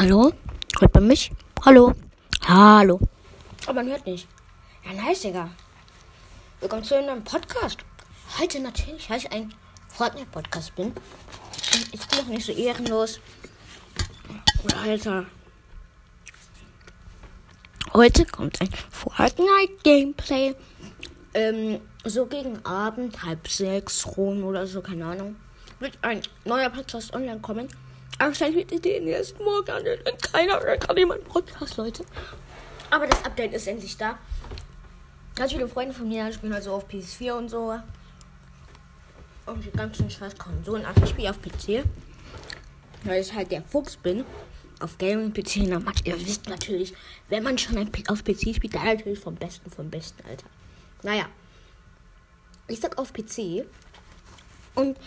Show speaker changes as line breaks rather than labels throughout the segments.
Hallo? Hört man mich? Hallo? Hallo? Aber man hört nicht. Ja, nice, Digga. Willkommen zu einem Podcast. Heute natürlich, weil ich ein Fortnite-Podcast bin. Ich bin noch nicht so ehrenlos. Alter. Heute kommt ein Fortnite-Gameplay. Ähm, so gegen Abend, halb sechs rum oder so, keine Ahnung. Wird ein neuer Podcast online kommen. Anscheinend wird den erst morgen an. Keiner hört gerade jemand Podcast, Leute. Aber das Update ist endlich da. Ganz viele Freunde von mir spielen also auf PS4 und so. Und die ganzen scheiß Konsolen. Also ich spiele auf PC. Weil ich halt der Fuchs bin. Auf Gaming-PC. Ihr wisst natürlich, wenn man schon auf PC spielt, dann natürlich vom Besten, vom Besten, Alter. Naja. Ich sag auf PC. Und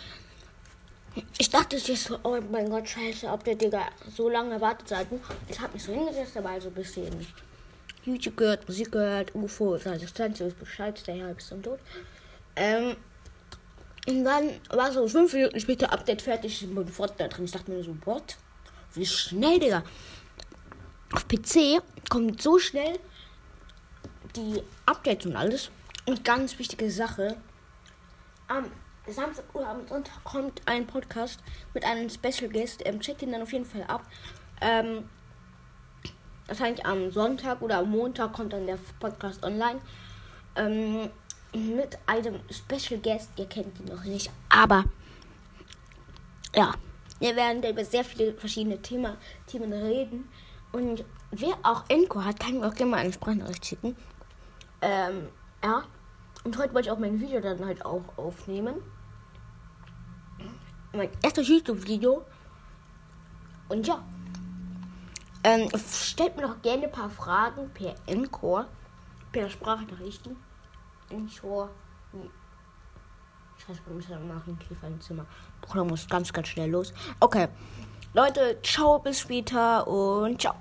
ich dachte es ist so, oh mein Gott, scheiße, ob der Digga so lange Wartezeiten. Ich habe mich so hingesetzt, dabei so ein bisschen YouTube gehört, Musik gehört, UFO, Resistenz, ist Bescheid, der Herr ist tot. Ähm, und dann war so fünf Minuten später Update fertig und Fortnite drin. Ich dachte mir so, what? Wie schnell, Digga. Auf PC kommt so schnell die Updates und alles. Und ganz wichtige Sache. Am Samstag oder am Sonntag kommt ein Podcast mit einem Special Guest. Ähm, checkt ihn dann auf jeden Fall ab. Ähm, wahrscheinlich am Sonntag oder am Montag kommt dann der Podcast online. Ähm, mit einem Special Guest. Ihr kennt ihn noch nicht. Aber ja, wir werden über sehr viele verschiedene Thema, Themen reden. Und wer auch Enko hat, kann mir auch gerne mal eine Sprachnachricht schicken. Ähm, ja. Und heute wollte ich auch mein Video dann halt auch aufnehmen. Mein erstes YouTube-Video. Und ja. Ähm, stellt mir doch gerne ein paar Fragen per Encore. Per Sprachnachrichten. Encore. Scheiße, wir müssen nach dem Käfer ins Zimmer. Bruder muss ganz, ganz schnell los. Okay. Leute, ciao, bis später und ciao.